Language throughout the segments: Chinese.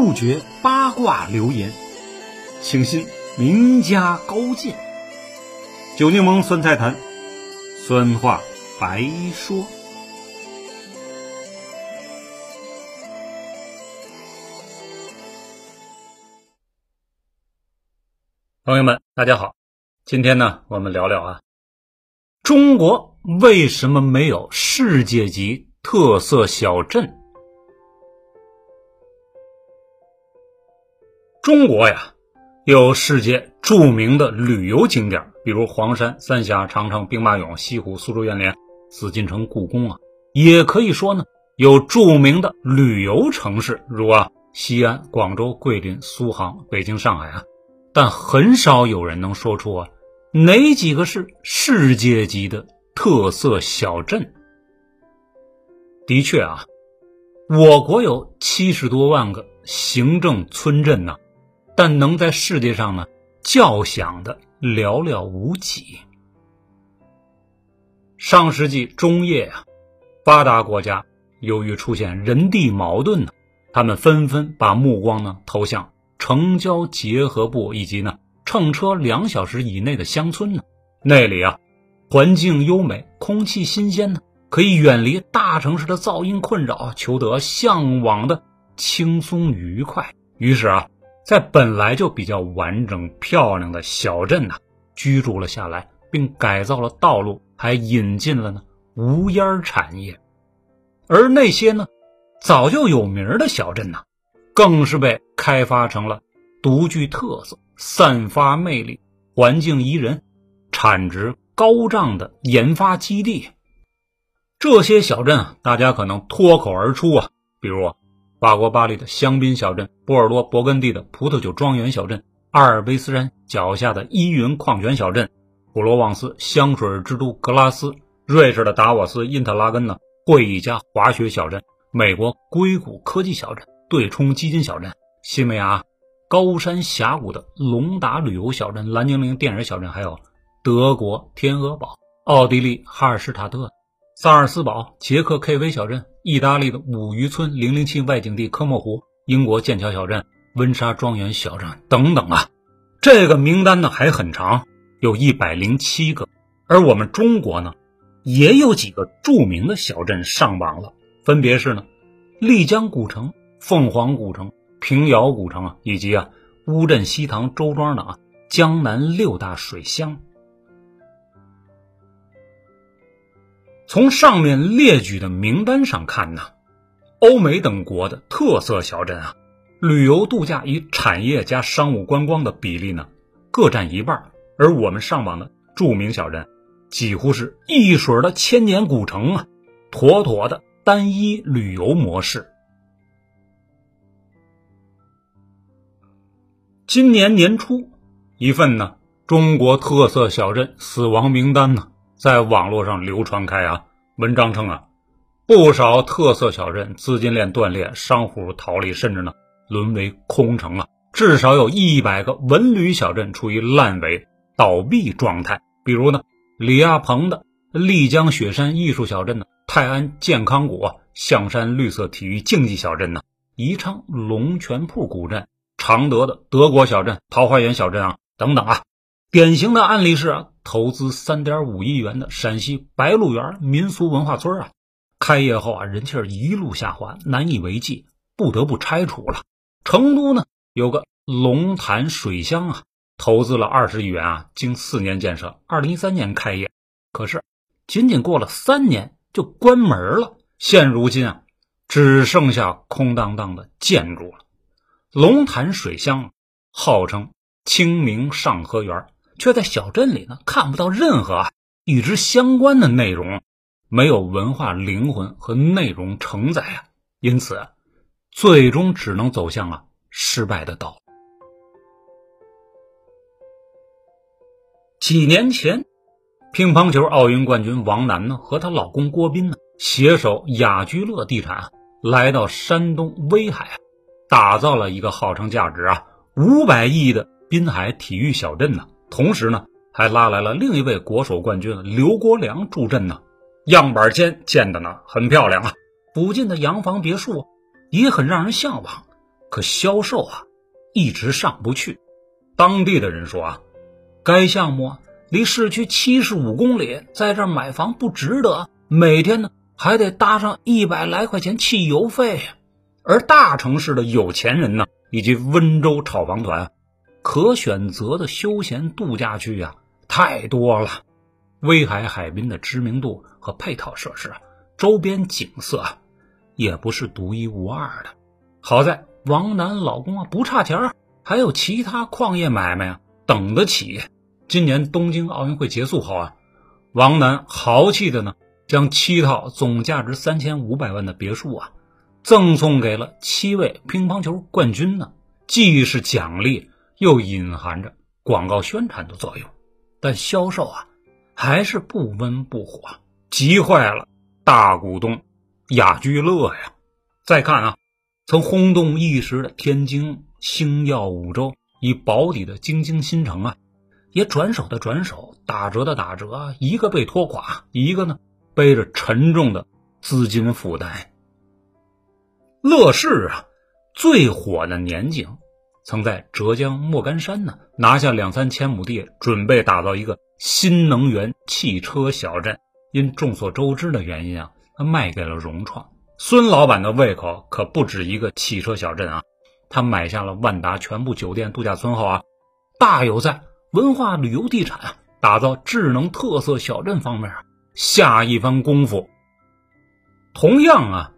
不绝八卦流言，请信名家高见。酒柠檬酸菜坛，酸话白说。朋友们，大家好，今天呢，我们聊聊啊，中国为什么没有世界级特色小镇？中国呀，有世界著名的旅游景点，比如黄山、三峡、长城、兵马俑、西湖、苏州园林、紫禁城、故宫啊。也可以说呢，有著名的旅游城市，如啊西安、广州、桂林、苏杭、北京、上海啊。但很少有人能说出啊哪几个是世界级的特色小镇。的确啊，我国有七十多万个行政村镇呢。但能在世界上呢叫响的寥寥无几。上世纪中叶啊，发达国家由于出现人地矛盾呢，他们纷纷把目光呢投向城郊结合部以及呢乘车两小时以内的乡村呢，那里啊环境优美，空气新鲜呢，可以远离大城市的噪音困扰，求得向往的轻松愉快。于是啊。在本来就比较完整漂亮的小镇呐，居住了下来，并改造了道路，还引进了呢无烟产业。而那些呢早就有名的小镇呐，更是被开发成了独具特色、散发魅力、环境宜人、产值高涨的研发基地。这些小镇啊，大家可能脱口而出啊，比如。法国巴黎的香槟小镇，波尔多勃艮第的葡萄酒庄园小镇，阿尔卑斯山脚下的依云矿泉小镇，普罗旺斯香水之都格拉斯，瑞士的达沃斯因特拉根呢会议家滑雪小镇，美国硅谷科技小镇，对冲基金小镇，西梅牙高山峡谷的隆达旅游小镇，蓝精灵电影小镇，还有德国天鹅堡，奥地利哈尔施塔特。萨尔斯堡、捷克 KV 小镇、意大利的五渔村、零零七外景地科莫湖、英国剑桥小镇、温莎庄园小镇等等啊，这个名单呢还很长，有一百零七个。而我们中国呢，也有几个著名的小镇上榜了，分别是呢，丽江古城、凤凰古城、平遥古城啊，以及啊乌镇西塘周庄的啊江南六大水乡。从上面列举的名单上看呢，欧美等国的特色小镇啊，旅游度假与产业加商务观光的比例呢，各占一半。而我们上榜的著名小镇，几乎是一水的千年古城啊，妥妥的单一旅游模式。今年年初，一份呢中国特色小镇死亡名单呢。在网络上流传开啊，文章称啊，不少特色小镇资金链断裂，商户逃离，甚至呢沦为空城啊。至少有一百个文旅小镇处于烂尾倒闭状态。比如呢，李亚鹏的丽江雪山艺术小镇呢，泰安健康谷、象山绿色体育竞技小镇呢，宜昌龙泉铺古镇、常德的德国小镇、桃花源小镇啊等等啊。典型的案例是。投资三点五亿元的陕西白鹿原民俗文化村啊，开业后啊，人气一路下滑，难以为继，不得不拆除了。成都呢，有个龙潭水乡啊，投资了二十亿元啊，经四年建设，二零一三年开业，可是仅仅过了三年就关门了。现如今啊，只剩下空荡荡的建筑了。龙潭水乡号称清明上河园。却在小镇里呢看不到任何与之相关的内容，没有文化灵魂和内容承载啊，因此最终只能走向了失败的道路。几年前，乒乓球奥运冠军王楠呢和她老公郭斌呢携手雅居乐地产来到山东威海，打造了一个号称价值啊五百亿的滨海体育小镇呢。同时呢，还拉来了另一位国手冠军刘国梁助阵呢。样板间建的呢很漂亮啊，附近的洋房别墅也很让人向往。可销售啊一直上不去。当地的人说啊，该项目离市区七十五公里，在这儿买房不值得，每天呢还得搭上一百来块钱汽油费。而大城市的有钱人呢，以及温州炒房团，可选择的休闲度假区呀太多了。威海海滨的知名度和配套设施，周边景色也不是独一无二的。好在王楠老公啊不差钱还有其他矿业买卖啊等得起。今年东京奥运会结束后啊，王楠豪气的呢将七套总价值三千五百万的别墅啊。赠送给了七位乒乓球冠军呢，既是奖励，又隐含着广告宣传的作用。但销售啊，还是不温不火，急坏了大股东雅居乐呀。再看啊，曾轰动一时的天津星耀五洲以保底的京津新城啊，也转手的转手，打折的打折，一个被拖垮，一个呢背着沉重的资金负担。乐视啊，最火的年景，曾在浙江莫干山呢拿下两三千亩地，准备打造一个新能源汽车小镇。因众所周知的原因啊，他卖给了融创。孙老板的胃口可不止一个汽车小镇啊，他买下了万达全部酒店度假村后啊，大有在文化旅游地产啊打造智能特色小镇方面啊下一番功夫。同样啊。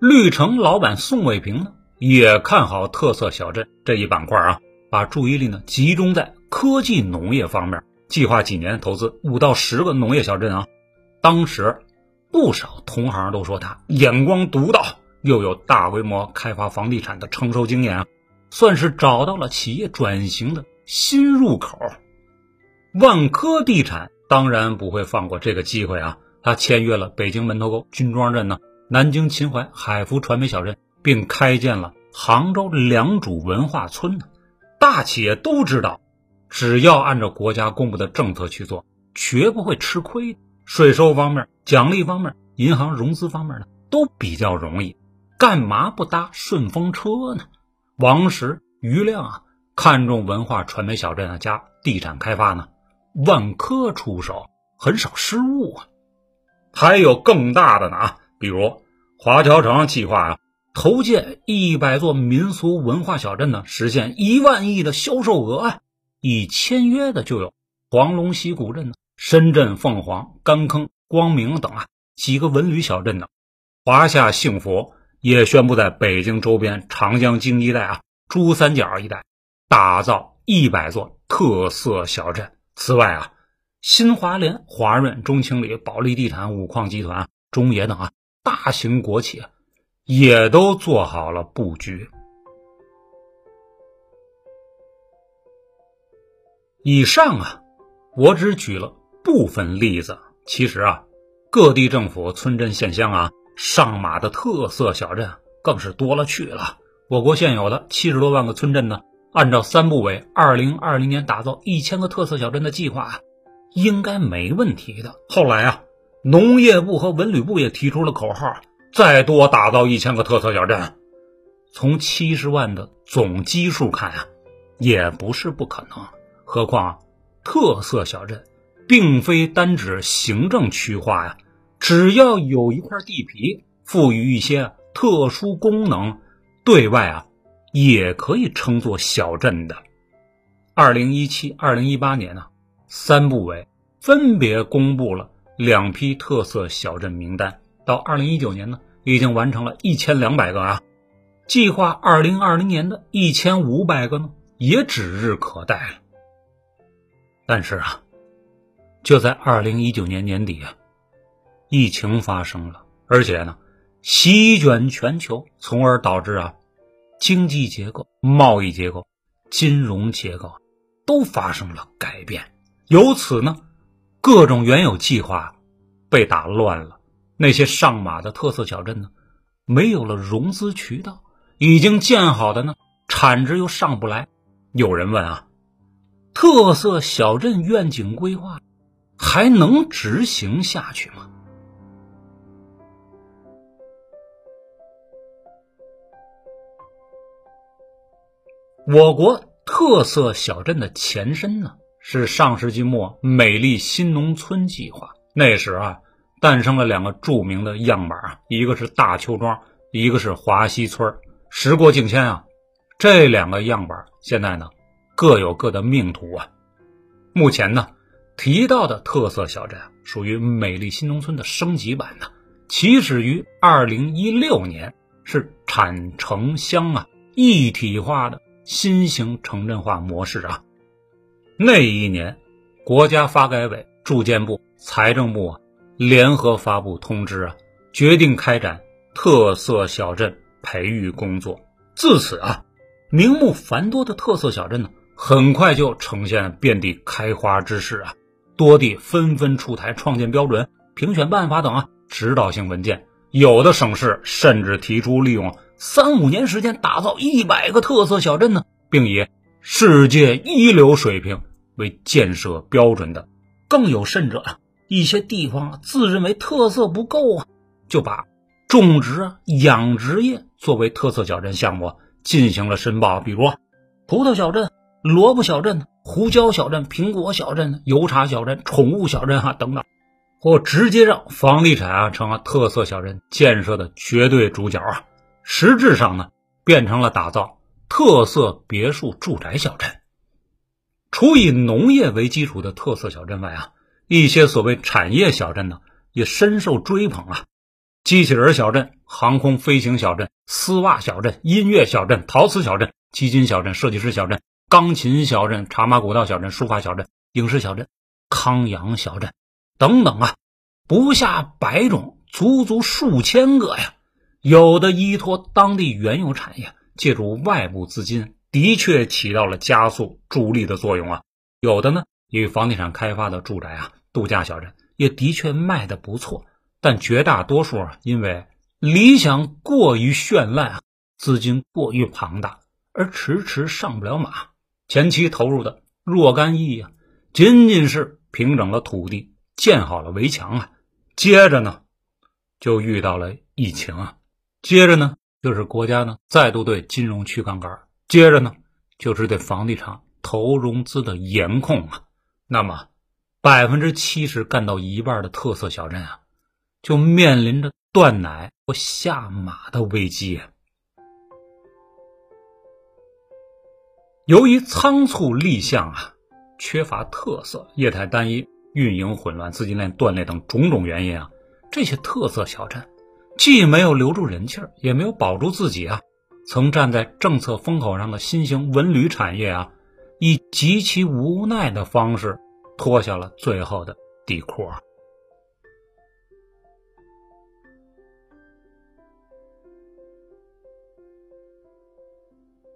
绿城老板宋卫平呢，也看好特色小镇这一板块啊，把注意力呢集中在科技农业方面，计划几年投资五到十个农业小镇啊。当时不少同行都说他眼光独到，又有大规模开发房地产的成熟经验啊，算是找到了企业转型的新入口。万科地产当然不会放过这个机会啊，他签约了北京门头沟军庄镇呢。南京秦淮海福传媒小镇，并开建了杭州良渚文化村呢。大企业都知道，只要按照国家公布的政策去做，绝不会吃亏。税收方面、奖励方面、银行融资方面呢，都比较容易。干嘛不搭顺风车呢？王石、余亮啊，看中文化传媒小镇啊加地产开发呢，万科出手很少失误啊。还有更大的呢啊！比如华侨城计划啊，投建一百座民俗文化小镇呢，实现一万亿的销售额啊。已签约的就有黄龙溪古镇呢、深圳凤凰、甘坑、光明等啊几个文旅小镇呢。华夏幸福也宣布在北京周边长江经济带啊、珠三角一带打造一百座特色小镇。此外啊，新华联、华润、中青旅、保利地产、五矿集团、中冶等啊。大型国企也都做好了布局。以上啊，我只举了部分例子。其实啊，各地政府、村镇、县乡啊，上马的特色小镇更是多了去了。我国现有的七十多万个村镇呢，按照三部委二零二零年打造一千个特色小镇的计划，应该没问题的。后来啊。农业部和文旅部也提出了口号，再多打造一千个特色小镇。从七十万的总基数看啊，也不是不可能。何况特色小镇并非单指行政区划呀，只要有一块地皮，赋予一些特殊功能，对外啊也可以称作小镇的。二零一七、二零一八年呢，三部委分别公布了。两批特色小镇名单，到二零一九年呢，已经完成了一千两百个啊，计划二零二零年的一千五百个呢，也指日可待了。但是啊，就在二零一九年年底啊，疫情发生了，而且呢，席卷全球，从而导致啊，经济结构、贸易结构、金融结构都发生了改变，由此呢。各种原有计划被打乱了，那些上马的特色小镇呢，没有了融资渠道，已经建好的呢，产值又上不来。有人问啊，特色小镇愿景规划还能执行下去吗？我国特色小镇的前身呢，是上世纪末美丽新农村计划。那时啊，诞生了两个著名的样板啊，一个是大邱庄，一个是华西村。时过境迁啊，这两个样板现在呢，各有各的命途啊。目前呢，提到的特色小镇属于美丽新农村的升级版呢，起始于二零一六年，是产城乡啊一体化的新型城镇化模式啊。那一年，国家发改委、住建部、财政部啊联合发布通知啊，决定开展特色小镇培育工作。自此啊，名目繁多的特色小镇呢。很快就呈现遍地开花之势啊！多地纷纷出台创建标准、评选办法等啊指导性文件。有的省市甚至提出利用三五年时间打造一百个特色小镇呢，并以世界一流水平为建设标准的。更有甚者啊，一些地方啊自认为特色不够啊，就把种植啊养殖业作为特色小镇项目进行了申报，比如葡萄小镇。萝卜小镇、胡椒小镇、苹果小镇、油茶小镇、宠物小镇哈等等，或直接让房地产啊成了特色小镇建设的绝对主角啊，实质上呢变成了打造特色别墅住宅小镇。除以农业为基础的特色小镇外啊，一些所谓产业小镇呢也深受追捧啊，机器人小镇、航空飞行小镇、丝袜小镇、音乐小镇、陶瓷小镇、基金小镇、设计师小镇。钢琴小镇、茶马古道小镇、书法小镇、影视小镇、康养小镇等等啊，不下百种，足足数千个呀。有的依托当地原有产业，借助外部资金，的确起到了加速助力的作用啊。有的呢，与房地产开发的住宅啊、度假小镇，也的确卖的不错。但绝大多数啊，因为理想过于绚烂，资金过于庞大，而迟迟上不了马。前期投入的若干亿啊，仅仅是平整了土地、建好了围墙啊，接着呢，就遇到了疫情啊，接着呢，就是国家呢再度对金融去杠杆，接着呢，就是对房地产投融资的严控啊，那么百分之七十干到一半的特色小镇啊，就面临着断奶或下马的危机。由于仓促立项啊，缺乏特色，业态单一，运营混乱，资金链断裂等种种原因啊，这些特色小镇既没有留住人气，也没有保住自己啊。曾站在政策风口上的新型文旅产业啊，以极其无奈的方式脱下了最后的底裤。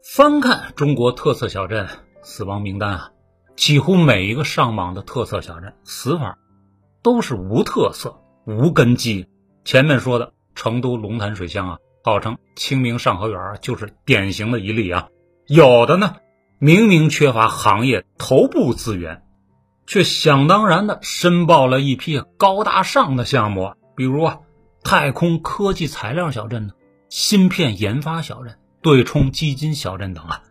翻看中国特色小镇死亡名单啊，几乎每一个上榜的特色小镇死法都是无特色、无根基。前面说的成都龙潭水乡啊，号称清明上河园就是典型的一例啊。有的呢，明明缺乏行业头部资源，却想当然的申报了一批高大上的项目，比如啊，太空科技材料小镇呢，芯片研发小镇。对冲基金小镇等啊，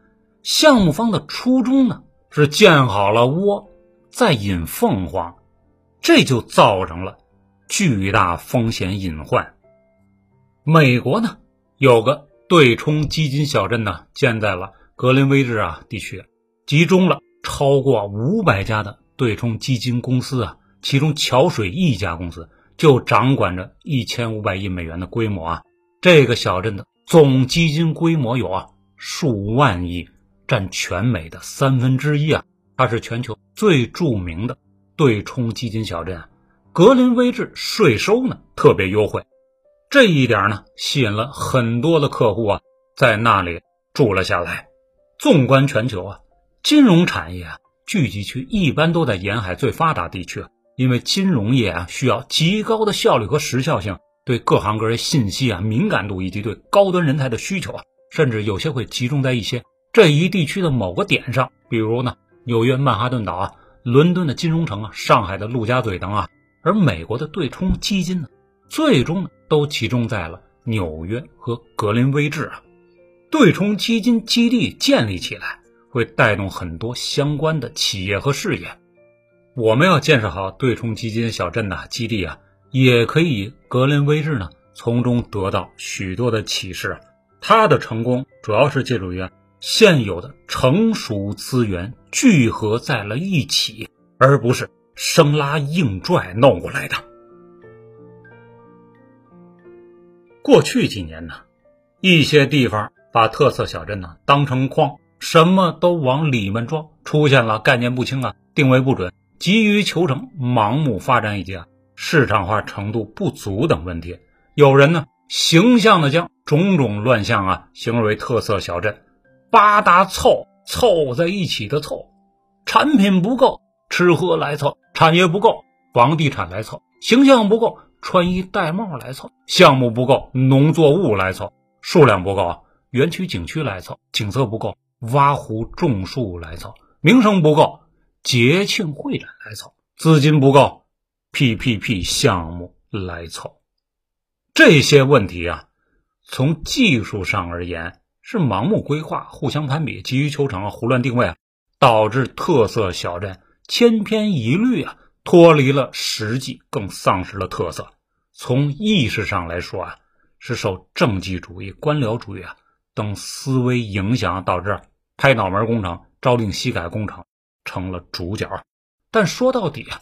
项目方的初衷呢是建好了窝再引凤凰，这就造成了巨大风险隐患。美国呢有个对冲基金小镇呢建在了格林威治啊地区，集中了超过五百家的对冲基金公司啊，其中桥水一家公司就掌管着一千五百亿美元的规模啊，这个小镇的。总基金规模有啊数万亿，占全美的三分之一啊！它是全球最著名的对冲基金小镇。格林威治税收呢特别优惠，这一点呢吸引了很多的客户啊在那里住了下来。纵观全球啊，金融产业啊聚集区一般都在沿海最发达地区，因为金融业啊需要极高的效率和时效性。对各行各业信息啊敏感度以及对高端人才的需求啊，甚至有些会集中在一些这一地区的某个点上，比如呢纽约曼哈顿岛啊、伦敦的金融城啊、上海的陆家嘴等啊。而美国的对冲基金呢，最终呢都集中在了纽约和格林威治啊。对冲基金基地建立起来，会带动很多相关的企业和事业。我们要建设好对冲基金小镇呐基地啊，也可以格林威治呢从中得到许多的启示。它的成功主要是借助于现有的成熟资源聚合在了一起，而不是生拉硬拽弄过来的。过去几年呢，一些地方把特色小镇呢当成矿，什么都往里面装，出现了概念不清啊、定位不准、急于求成、盲目发展以及啊市场化程度不足等问题。有人呢形象的将种种乱象啊形容为特色小镇，八大凑凑在一起的凑，产品不够，吃喝来凑；产业不够，房地产来凑；形象不够。穿衣戴帽来凑，项目不够；农作物来凑，数量不够；园区景区来凑，景色不够；挖湖种树来凑，名声不够；节庆会展来凑，资金不够；PPP 项目来凑。这些问题啊，从技术上而言是盲目规划、互相攀比、急于求成、胡乱定位啊，导致特色小镇千篇一律啊。脱离了实际，更丧失了特色。从意识上来说啊，是受政绩主义、官僚主义啊等思维影响，导致拍脑门工程、朝令夕改工程成了主角。但说到底啊，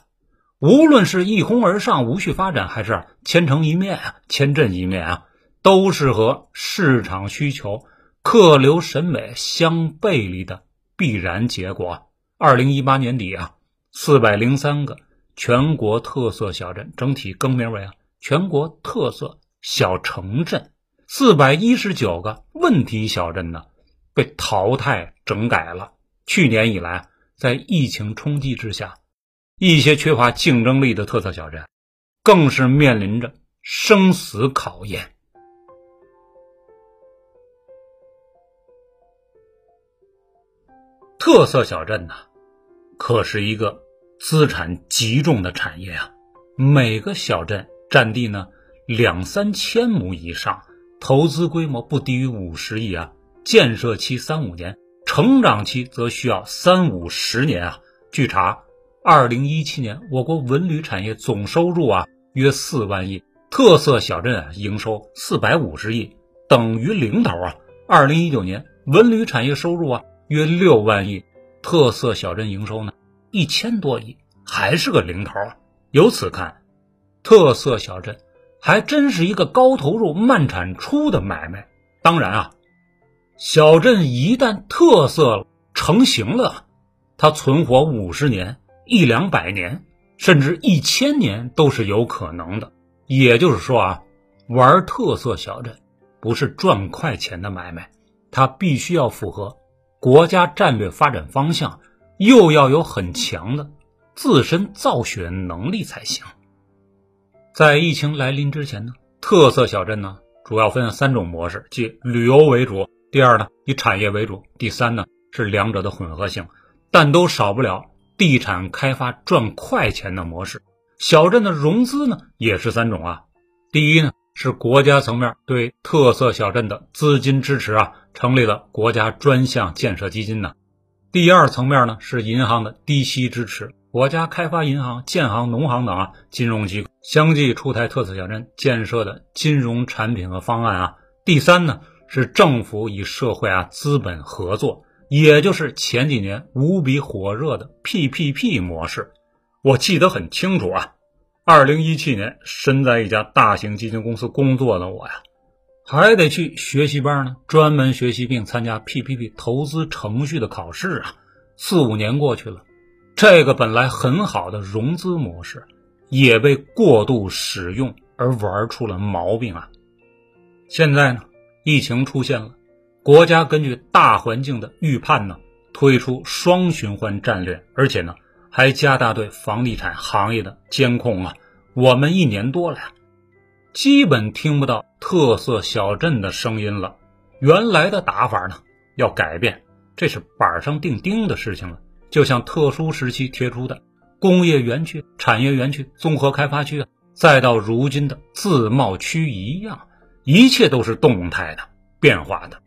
无论是一哄而上、无序发展，还是千城一面啊、千镇一面啊，都是和市场需求、客流审美相背离的必然结果。二零一八年底啊，四百零三个。全国特色小镇整体更名为啊全国特色小城镇，四百一十九个问题小镇呢被淘汰整改了。去年以来，在疫情冲击之下，一些缺乏竞争力的特色小镇，更是面临着生死考验。特色小镇呢，可是一个。资产极重的产业啊，每个小镇占地呢两三千亩以上，投资规模不低于五十亿啊，建设期三五年，成长期则需要三五十年啊。据查，二零一七年我国文旅产业总收入啊约四万亿，特色小镇啊营收四百五十亿，等于零头啊。二零一九年文旅产业收入啊约六万亿，特色小镇营收呢？一千多亿还是个零头啊！由此看，特色小镇还真是一个高投入、慢产出的买卖。当然啊，小镇一旦特色成型了，它存活五十年、一两百年，甚至一千年都是有可能的。也就是说啊，玩特色小镇不是赚快钱的买卖，它必须要符合国家战略发展方向。又要有很强的自身造血能力才行。在疫情来临之前呢，特色小镇呢主要分三种模式，即旅游为主，第二呢以产业为主，第三呢是两者的混合性，但都少不了地产开发赚快钱的模式。小镇的融资呢也是三种啊，第一呢是国家层面对特色小镇的资金支持啊，成立了国家专项建设基金呢。第二层面呢是银行的低息支持，国家开发银行、建行、农行等啊金融机构相继出台特色小镇建设的金融产品和方案啊。第三呢是政府与社会啊资本合作，也就是前几年无比火热的 PPP 模式。我记得很清楚啊，二零一七年身在一家大型基金公司工作的我呀。还得去学习班呢，专门学习并参加 PPP 投资程序的考试啊。四五年过去了，这个本来很好的融资模式，也被过度使用而玩出了毛病啊。现在呢，疫情出现了，国家根据大环境的预判呢，推出双循环战略，而且呢，还加大对房地产行业的监控啊。我们一年多了呀。基本听不到特色小镇的声音了，原来的打法呢要改变，这是板上钉钉的事情了。就像特殊时期提出的工业园区、产业园区、综合开发区啊，再到如今的自贸区一样，一切都是动态的、变化的。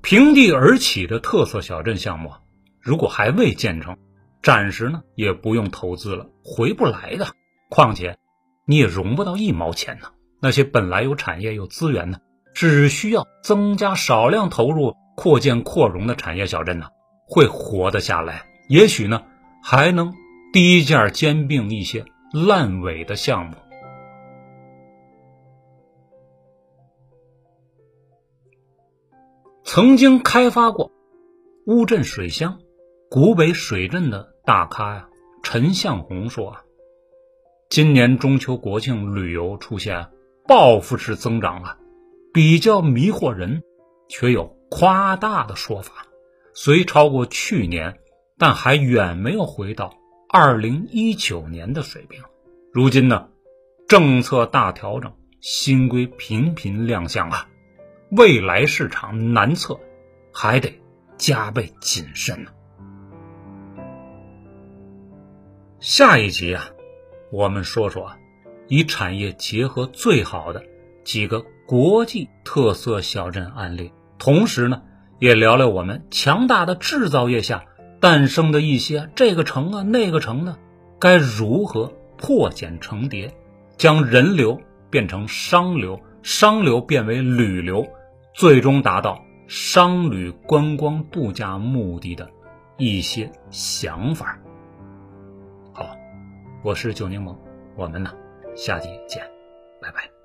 平地而起的特色小镇项目，如果还未建成，暂时呢也不用投资了，回不来的。况且你也融不到一毛钱呢。那些本来有产业有资源呢，只需要增加少量投入，扩建扩容的产业小镇呢，会活得下来。也许呢，还能低价兼并一些烂尾的项目。曾经开发过乌镇水乡、古北水镇的大咖呀，陈向红说啊，今年中秋国庆旅游出现报复式增长啊，比较迷惑人，却有夸大的说法，虽超过去年，但还远没有回到二零一九年的水平。如今呢，政策大调整，新规频频亮相啊。未来市场难测，还得加倍谨慎呢。下一集啊，我们说说以产业结合最好的几个国际特色小镇案例，同时呢，也聊聊我们强大的制造业下诞生的一些这个城啊那个城呢，该如何破茧成蝶，将人流变成商流，商流变为旅流。最终达到商旅观光度假目的的一些想法。好，我是九柠檬，我们呢下集见，拜拜。